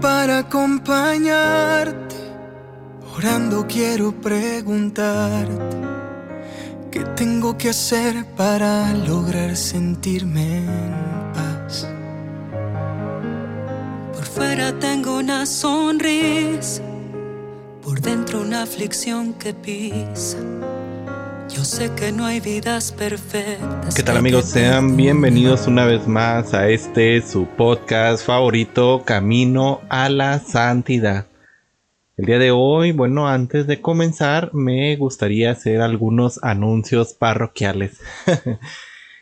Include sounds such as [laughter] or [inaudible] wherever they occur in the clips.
para acompañarte. Orando quiero preguntarte. ¿Qué tengo que hacer para lograr sentirme en paz? Por fuera tengo una sonrisa, por dentro una aflicción que pisa. Yo sé que no hay vidas perfectas. ¿Qué tal amigos? Sean bienvenidos una vez más a este su podcast favorito, Camino a la Santidad. El día de hoy, bueno, antes de comenzar, me gustaría hacer algunos anuncios parroquiales. [laughs]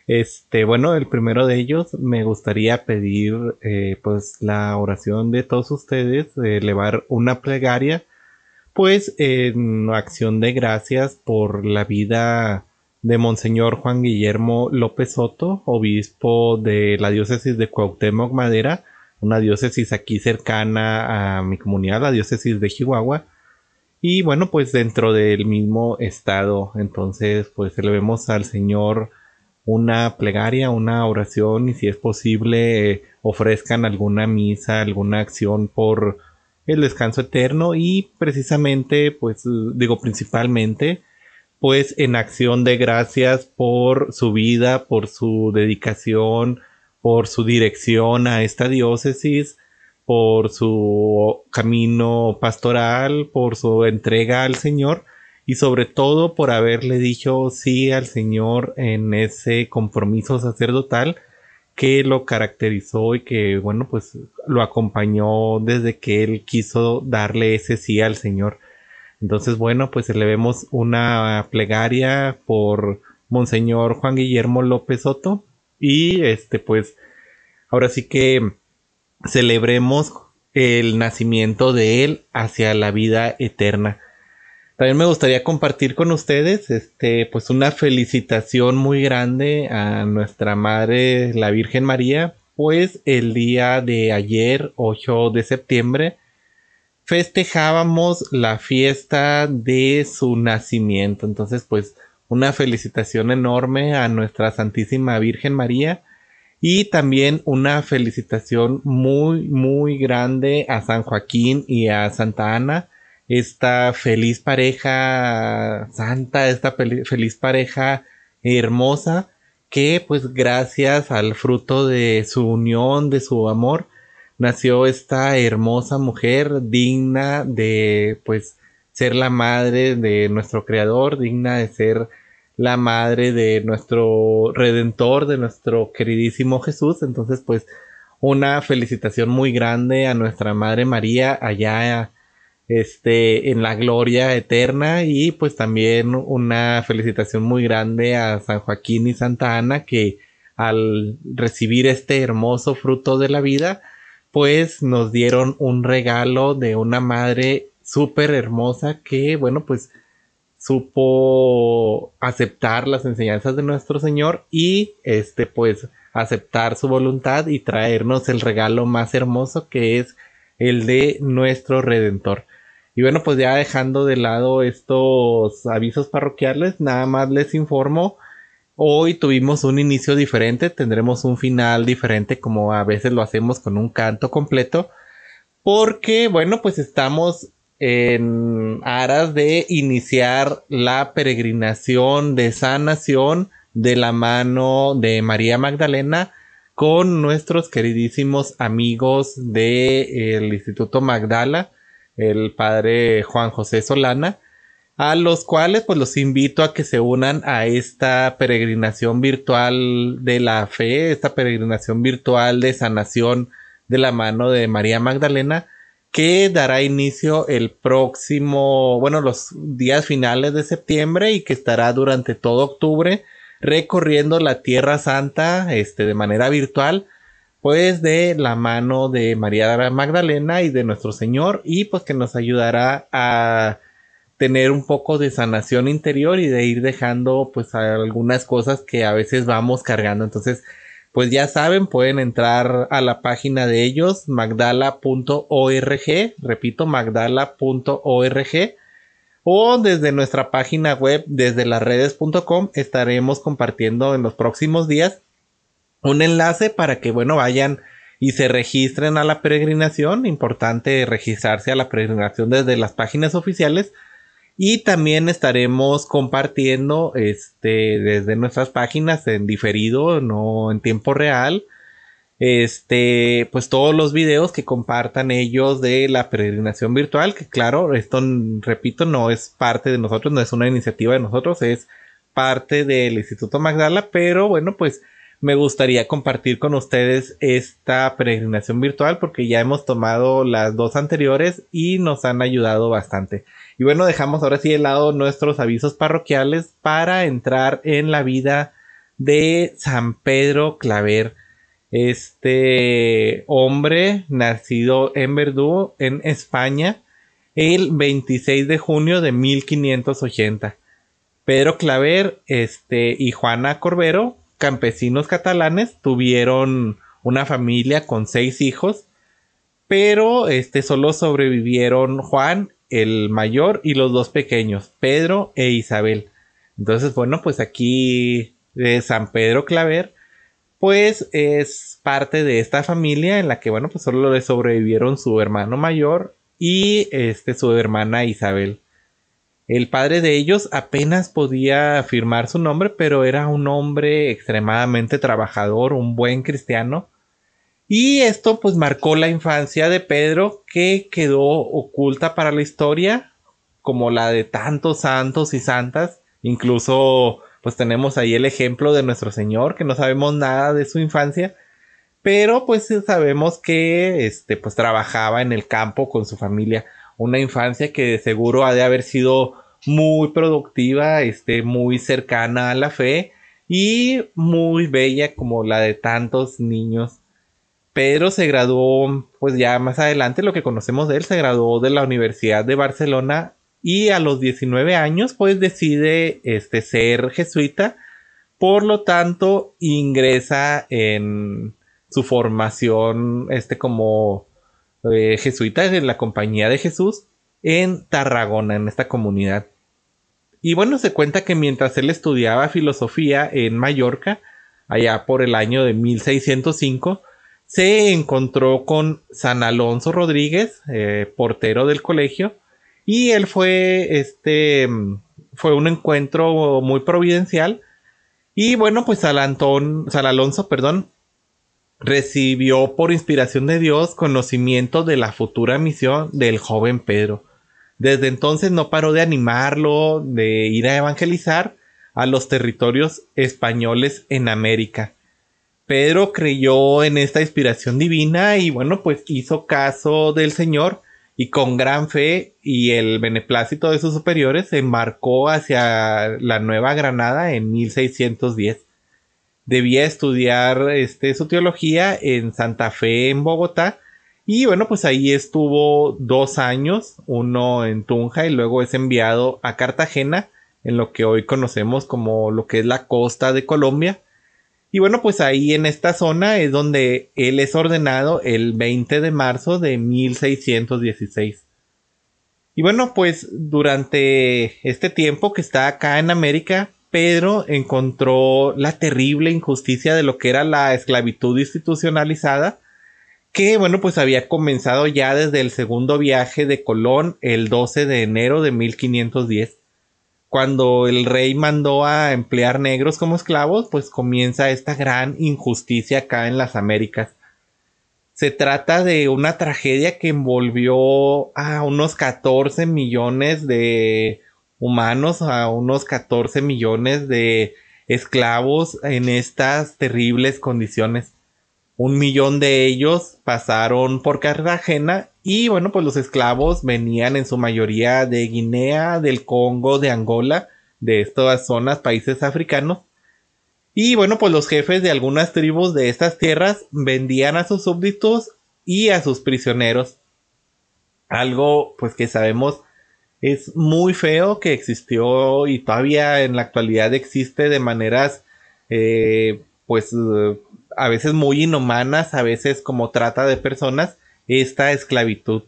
este, bueno, el primero de ellos me gustaría pedir, eh, pues, la oración de todos ustedes, de elevar una plegaria pues en acción de gracias por la vida de Monseñor Juan Guillermo López Soto, obispo de la diócesis de Cuauhtémoc Madera, una diócesis aquí cercana a mi comunidad, la diócesis de Chihuahua. Y bueno, pues dentro del mismo estado, entonces pues le vemos al Señor una plegaria, una oración y si es posible ofrezcan alguna misa, alguna acción por el descanso eterno y precisamente, pues digo principalmente, pues en acción de gracias por su vida, por su dedicación, por su dirección a esta diócesis, por su camino pastoral, por su entrega al Señor y sobre todo por haberle dicho sí al Señor en ese compromiso sacerdotal que lo caracterizó y que, bueno, pues lo acompañó desde que él quiso darle ese sí al Señor. Entonces, bueno, pues elevemos una plegaria por Monseñor Juan Guillermo López Soto y este, pues, ahora sí que celebremos el nacimiento de él hacia la vida eterna. También me gustaría compartir con ustedes, este, pues una felicitación muy grande a nuestra madre, la Virgen María, pues el día de ayer, 8 de septiembre, festejábamos la fiesta de su nacimiento. Entonces, pues una felicitación enorme a nuestra Santísima Virgen María y también una felicitación muy, muy grande a San Joaquín y a Santa Ana esta feliz pareja santa, esta feliz pareja hermosa que pues gracias al fruto de su unión, de su amor, nació esta hermosa mujer digna de pues ser la madre de nuestro creador, digna de ser la madre de nuestro redentor, de nuestro queridísimo Jesús. Entonces pues una felicitación muy grande a nuestra Madre María allá este, en la gloria eterna y pues también una felicitación muy grande a San Joaquín y Santa Ana que al recibir este hermoso fruto de la vida pues nos dieron un regalo de una madre súper hermosa que bueno pues supo aceptar las enseñanzas de nuestro Señor y este pues aceptar su voluntad y traernos el regalo más hermoso que es el de nuestro Redentor. Y bueno, pues ya dejando de lado estos avisos parroquiales, nada más les informo. Hoy tuvimos un inicio diferente, tendremos un final diferente como a veces lo hacemos con un canto completo. Porque, bueno, pues estamos en aras de iniciar la peregrinación de sanación de la mano de María Magdalena con nuestros queridísimos amigos del Instituto Magdala el padre Juan José Solana, a los cuales pues los invito a que se unan a esta peregrinación virtual de la fe, esta peregrinación virtual de sanación de la mano de María Magdalena, que dará inicio el próximo, bueno, los días finales de septiembre y que estará durante todo octubre recorriendo la Tierra Santa, este, de manera virtual, pues de la mano de María Magdalena y de nuestro Señor y pues que nos ayudará a tener un poco de sanación interior y de ir dejando pues algunas cosas que a veces vamos cargando. Entonces, pues ya saben, pueden entrar a la página de ellos, magdala.org, repito, magdala.org, o desde nuestra página web, desde las redes.com, estaremos compartiendo en los próximos días un enlace para que, bueno, vayan y se registren a la peregrinación. Importante registrarse a la peregrinación desde las páginas oficiales. Y también estaremos compartiendo este, desde nuestras páginas en diferido, no en tiempo real. Este, pues todos los videos que compartan ellos de la peregrinación virtual, que claro, esto repito, no es parte de nosotros, no es una iniciativa de nosotros, es parte del Instituto Magdala, pero bueno, pues me gustaría compartir con ustedes esta peregrinación virtual porque ya hemos tomado las dos anteriores y nos han ayudado bastante. Y bueno, dejamos ahora sí de lado nuestros avisos parroquiales para entrar en la vida de San Pedro Claver. Este hombre nacido en Verdú, en España, el 26 de junio de 1580. Pedro Claver este, y Juana Corbero campesinos catalanes tuvieron una familia con seis hijos, pero este solo sobrevivieron Juan, el mayor, y los dos pequeños, Pedro e Isabel. Entonces, bueno, pues aquí de San Pedro Claver, pues es parte de esta familia en la que, bueno, pues solo le sobrevivieron su hermano mayor y este su hermana Isabel. El padre de ellos apenas podía afirmar su nombre, pero era un hombre extremadamente trabajador, un buen cristiano. Y esto pues marcó la infancia de Pedro que quedó oculta para la historia, como la de tantos santos y santas. Incluso pues tenemos ahí el ejemplo de nuestro Señor, que no sabemos nada de su infancia, pero pues sabemos que este pues trabajaba en el campo con su familia, una infancia que de seguro ha de haber sido muy productiva, este, muy cercana a la fe y muy bella como la de tantos niños. Pedro se graduó, pues ya más adelante lo que conocemos de él, se graduó de la Universidad de Barcelona y a los 19 años pues decide este, ser jesuita. Por lo tanto, ingresa en su formación este, como eh, jesuita en la Compañía de Jesús en Tarragona, en esta comunidad. Y bueno, se cuenta que mientras él estudiaba filosofía en Mallorca, allá por el año de 1605, se encontró con San Alonso Rodríguez, eh, portero del colegio, y él fue, este, fue un encuentro muy providencial. Y bueno, pues San, San Alonso, perdón, recibió por inspiración de Dios conocimiento de la futura misión del joven Pedro. Desde entonces no paró de animarlo, de ir a evangelizar a los territorios españoles en América. Pedro creyó en esta inspiración divina y bueno, pues hizo caso del Señor y con gran fe y el beneplácito de sus superiores se embarcó hacia la Nueva Granada en 1610. Debía estudiar este, su teología en Santa Fe, en Bogotá, y bueno, pues ahí estuvo dos años, uno en Tunja y luego es enviado a Cartagena, en lo que hoy conocemos como lo que es la costa de Colombia. Y bueno, pues ahí en esta zona es donde él es ordenado el 20 de marzo de 1616. Y bueno, pues durante este tiempo que está acá en América, Pedro encontró la terrible injusticia de lo que era la esclavitud institucionalizada que bueno, pues había comenzado ya desde el segundo viaje de Colón el 12 de enero de 1510. Cuando el rey mandó a emplear negros como esclavos, pues comienza esta gran injusticia acá en las Américas. Se trata de una tragedia que envolvió a unos 14 millones de humanos, a unos 14 millones de esclavos en estas terribles condiciones un millón de ellos pasaron por Cartagena y bueno, pues los esclavos venían en su mayoría de Guinea, del Congo, de Angola, de estas zonas, países africanos. Y bueno, pues los jefes de algunas tribus de estas tierras vendían a sus súbditos y a sus prisioneros. Algo pues que sabemos es muy feo que existió y todavía en la actualidad existe de maneras eh, pues a veces muy inhumanas, a veces como trata de personas, esta esclavitud.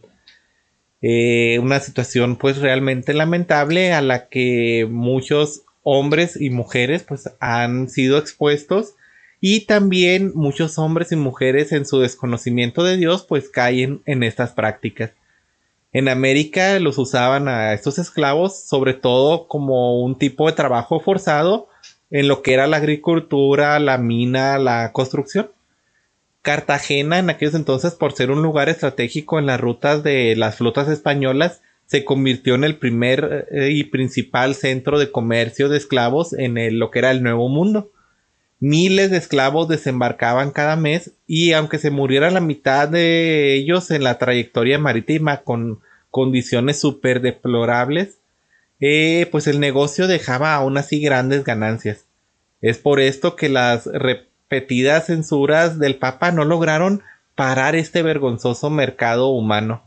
Eh, una situación pues realmente lamentable a la que muchos hombres y mujeres pues han sido expuestos y también muchos hombres y mujeres en su desconocimiento de Dios pues caen en estas prácticas. En América los usaban a estos esclavos sobre todo como un tipo de trabajo forzado en lo que era la agricultura, la mina, la construcción. Cartagena en aquellos entonces por ser un lugar estratégico en las rutas de las flotas españolas se convirtió en el primer eh, y principal centro de comercio de esclavos en lo que era el Nuevo Mundo. Miles de esclavos desembarcaban cada mes y aunque se muriera la mitad de ellos en la trayectoria marítima con condiciones súper deplorables, eh, pues el negocio dejaba aún así grandes ganancias. Es por esto que las repetidas censuras del Papa no lograron parar este vergonzoso mercado humano.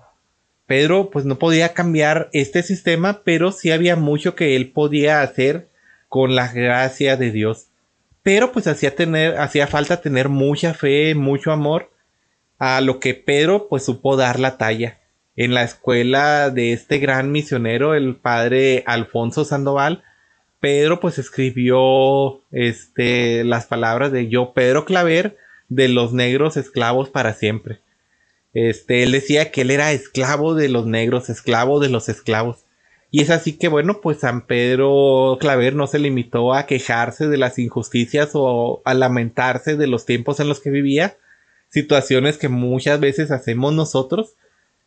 Pedro pues no podía cambiar este sistema, pero sí había mucho que él podía hacer con la gracia de Dios. Pero pues hacía tener, hacía falta tener mucha fe, mucho amor, a lo que Pedro pues supo dar la talla. En la escuela de este gran misionero, el padre Alfonso Sandoval, Pedro pues escribió este, las palabras de yo, Pedro Claver, de los negros esclavos para siempre. Este, él decía que él era esclavo de los negros, esclavo de los esclavos. Y es así que, bueno, pues San Pedro Claver no se limitó a quejarse de las injusticias o a lamentarse de los tiempos en los que vivía, situaciones que muchas veces hacemos nosotros.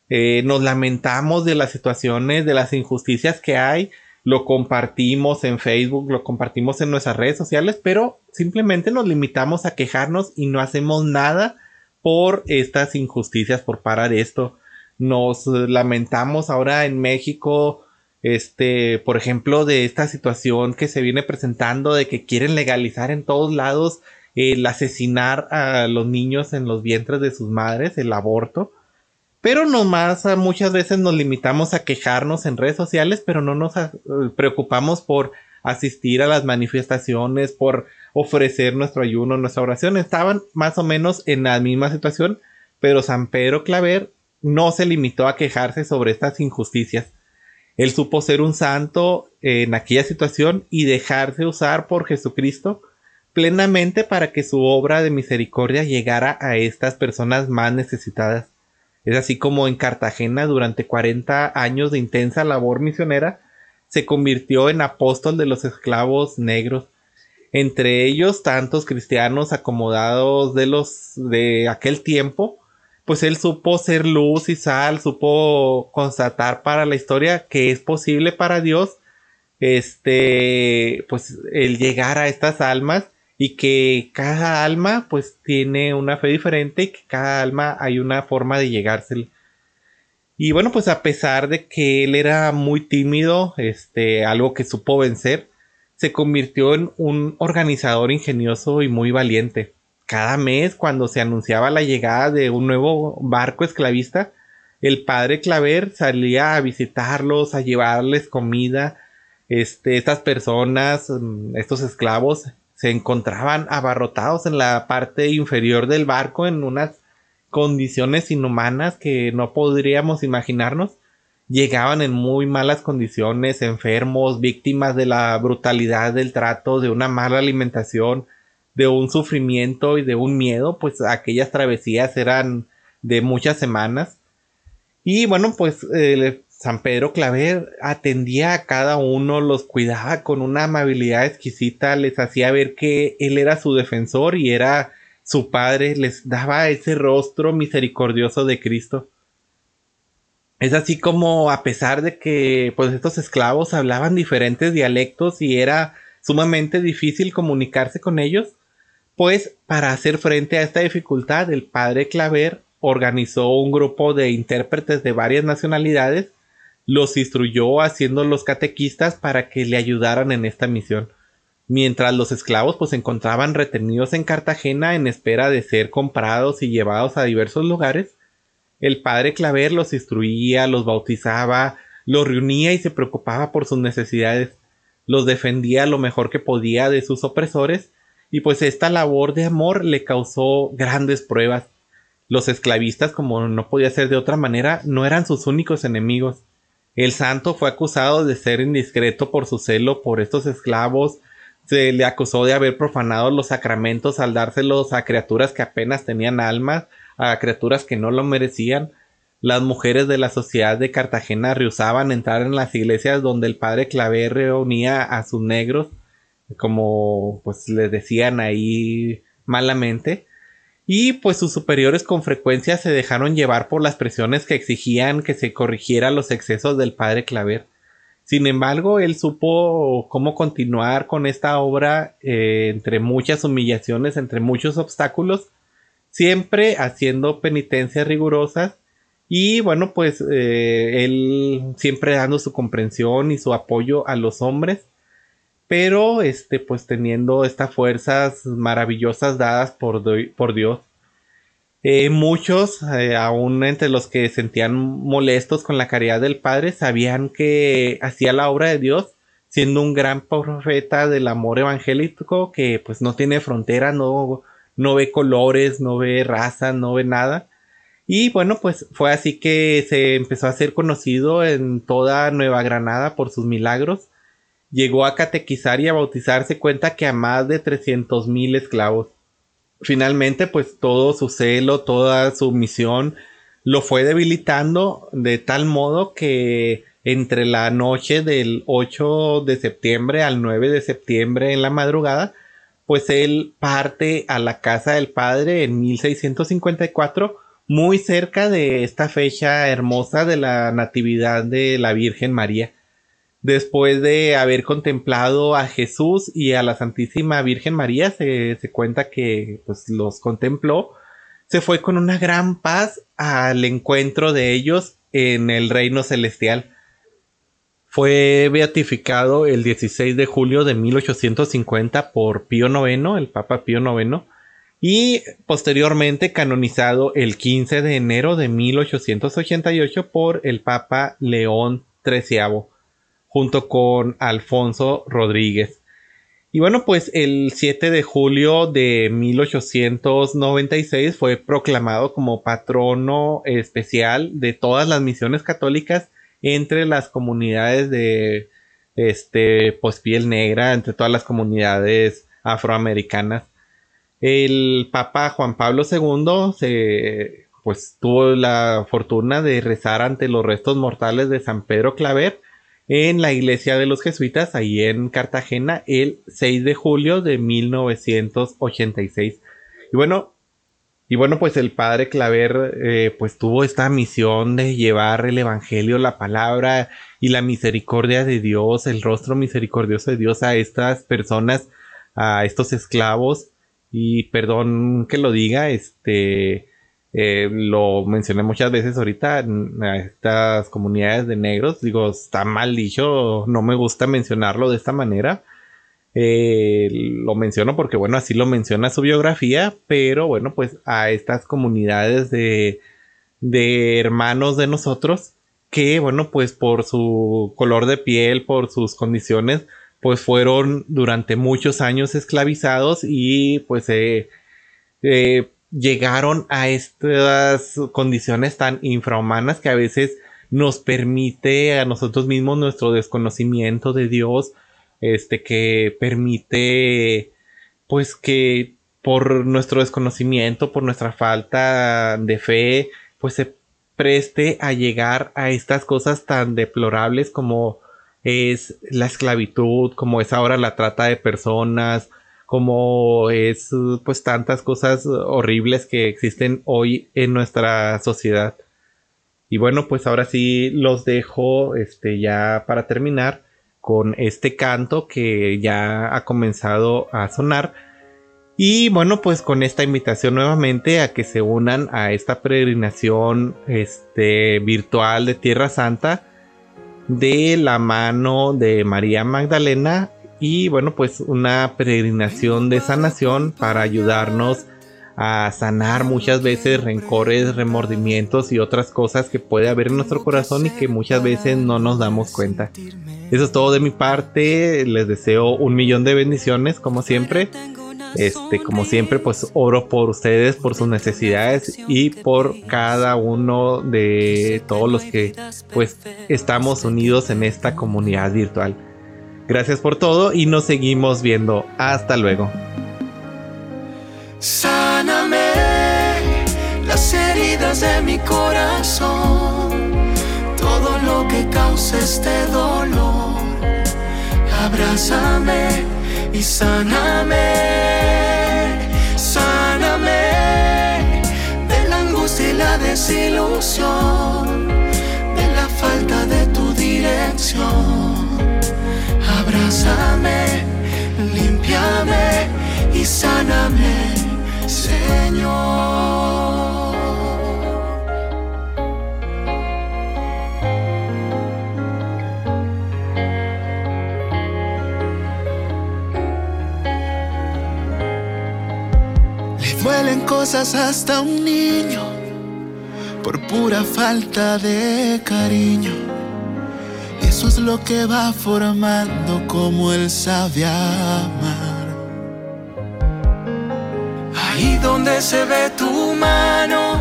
Eh, nos lamentamos de las situaciones, de las injusticias que hay, lo compartimos en Facebook, lo compartimos en nuestras redes sociales, pero simplemente nos limitamos a quejarnos y no hacemos nada por estas injusticias, por parar esto. Nos lamentamos ahora en México, este, por ejemplo, de esta situación que se viene presentando de que quieren legalizar en todos lados el asesinar a los niños en los vientres de sus madres, el aborto. Pero nomás muchas veces nos limitamos a quejarnos en redes sociales, pero no nos preocupamos por asistir a las manifestaciones, por ofrecer nuestro ayuno, nuestra oración. Estaban más o menos en la misma situación, pero San Pedro Claver no se limitó a quejarse sobre estas injusticias. Él supo ser un santo en aquella situación y dejarse usar por Jesucristo plenamente para que su obra de misericordia llegara a estas personas más necesitadas. Es así como en Cartagena durante 40 años de intensa labor misionera se convirtió en apóstol de los esclavos negros, entre ellos tantos cristianos acomodados de los de aquel tiempo, pues él supo ser luz y sal, supo constatar para la historia que es posible para Dios este pues el llegar a estas almas y que cada alma pues tiene una fe diferente y que cada alma hay una forma de llegársele. Y bueno, pues a pesar de que él era muy tímido, este, algo que supo vencer, se convirtió en un organizador ingenioso y muy valiente. Cada mes, cuando se anunciaba la llegada de un nuevo barco esclavista, el padre Claver salía a visitarlos, a llevarles comida. Este, estas personas, mm, estos esclavos, se encontraban abarrotados en la parte inferior del barco en unas condiciones inhumanas que no podríamos imaginarnos. Llegaban en muy malas condiciones, enfermos, víctimas de la brutalidad del trato, de una mala alimentación, de un sufrimiento y de un miedo, pues aquellas travesías eran de muchas semanas. Y bueno, pues San Pedro Claver atendía a cada uno, los cuidaba con una amabilidad exquisita, les hacía ver que él era su defensor y era su padre les daba ese rostro misericordioso de Cristo. Es así como a pesar de que pues estos esclavos hablaban diferentes dialectos y era sumamente difícil comunicarse con ellos, pues para hacer frente a esta dificultad el padre Claver organizó un grupo de intérpretes de varias nacionalidades, los instruyó haciéndolos catequistas para que le ayudaran en esta misión mientras los esclavos pues se encontraban retenidos en Cartagena en espera de ser comprados y llevados a diversos lugares, el padre Claver los instruía, los bautizaba, los reunía y se preocupaba por sus necesidades, los defendía lo mejor que podía de sus opresores, y pues esta labor de amor le causó grandes pruebas. Los esclavistas, como no podía ser de otra manera, no eran sus únicos enemigos. El santo fue acusado de ser indiscreto por su celo por estos esclavos, se le acusó de haber profanado los sacramentos al dárselos a criaturas que apenas tenían alma, a criaturas que no lo merecían. Las mujeres de la sociedad de Cartagena rehusaban entrar en las iglesias donde el padre Claver reunía a sus negros, como pues les decían ahí malamente. Y pues sus superiores con frecuencia se dejaron llevar por las presiones que exigían que se corrigiera los excesos del padre Claver. Sin embargo, él supo cómo continuar con esta obra eh, entre muchas humillaciones, entre muchos obstáculos, siempre haciendo penitencias rigurosas y bueno, pues eh, él siempre dando su comprensión y su apoyo a los hombres, pero este, pues teniendo estas fuerzas maravillosas dadas por, por Dios. Eh, muchos, eh, aún entre los que sentían molestos con la caridad del Padre, sabían que hacía la obra de Dios, siendo un gran profeta del amor evangélico que pues no tiene frontera, no, no ve colores, no ve raza, no ve nada y bueno, pues fue así que se empezó a ser conocido en toda Nueva Granada por sus milagros. Llegó a catequizar y a bautizarse cuenta que a más de 300 mil esclavos. Finalmente, pues todo su celo, toda su misión lo fue debilitando de tal modo que entre la noche del 8 de septiembre al 9 de septiembre en la madrugada, pues él parte a la casa del padre en 1654 muy cerca de esta fecha hermosa de la Natividad de la Virgen María. Después de haber contemplado a Jesús y a la Santísima Virgen María, se, cuenta que pues, los contempló, se fue con una gran paz al encuentro de ellos en el reino celestial. Fue beatificado el 16 de julio de 1850 por Pío IX, el Papa Pío IX, y posteriormente canonizado el 15 de enero de 1888 por el Papa León XIII, junto con Alfonso Rodríguez. Y bueno, pues el 7 de julio de 1896 fue proclamado como patrono especial de todas las misiones católicas entre las comunidades de este pues piel negra, entre todas las comunidades afroamericanas. El Papa Juan Pablo II se, pues, tuvo la fortuna de rezar ante los restos mortales de San Pedro Claver en la iglesia de los jesuitas, ahí en Cartagena, el 6 de julio de 1986. Y bueno, y bueno, pues el padre Claver, eh, pues tuvo esta misión de llevar el evangelio, la palabra y la misericordia de Dios, el rostro misericordioso de Dios a estas personas, a estos esclavos y perdón que lo diga, este, eh, lo mencioné muchas veces ahorita, a estas comunidades de negros, digo, está mal dicho, no me gusta mencionarlo de esta manera. Eh, lo menciono porque, bueno, así lo menciona su biografía, pero bueno, pues a estas comunidades de, de hermanos de nosotros que, bueno, pues por su color de piel, por sus condiciones, pues fueron durante muchos años esclavizados y pues eh, eh, llegaron a estas condiciones tan infrahumanas que a veces nos permite a nosotros mismos nuestro desconocimiento de Dios, este que permite pues que por nuestro desconocimiento, por nuestra falta de fe, pues se preste a llegar a estas cosas tan deplorables como es la esclavitud, como es ahora la trata de personas, como es pues tantas cosas horribles que existen hoy en nuestra sociedad. Y bueno, pues ahora sí los dejo este ya para terminar con este canto que ya ha comenzado a sonar. Y bueno, pues con esta invitación nuevamente a que se unan a esta peregrinación este, virtual de Tierra Santa de la mano de María Magdalena y bueno pues una peregrinación de sanación para ayudarnos a sanar muchas veces rencores, remordimientos y otras cosas que puede haber en nuestro corazón y que muchas veces no nos damos cuenta. Eso es todo de mi parte, les deseo un millón de bendiciones como siempre este, como siempre, pues oro por ustedes, por sus necesidades y por cada uno de todos los que pues estamos unidos en esta comunidad virtual. Gracias por todo y nos seguimos viendo. Hasta luego. Sáname las heridas de mi corazón, todo lo que causa este dolor. Abrázame y sáname, sáname de la angustia y la desilusión, de la falta de tu dirección. Abrázame, limpiame y sáname, Señor. Le duelen cosas hasta un niño por pura falta de cariño. Eso es lo que va formando como él sabe amar. Ahí donde se ve tu mano,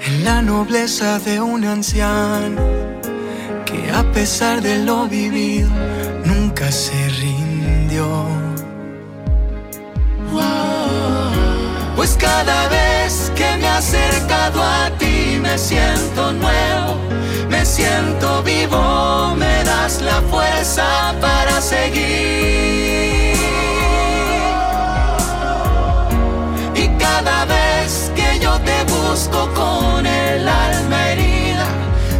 en la nobleza de un anciano, que a pesar de lo vivido, nunca se rindió. Pues cada vez que me he acercado a ti me siento nuevo, me siento vivo, me das la fuerza para seguir. Y cada vez que yo te busco con el alma herida,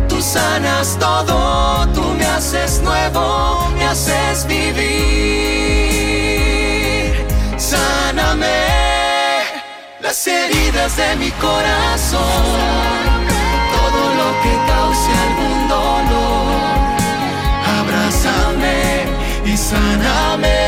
tú sanas todo, tú me haces nuevo, me haces vivir. Sáname las heridas de mi corazón, que cause algún dolor. Abrázame y sáname,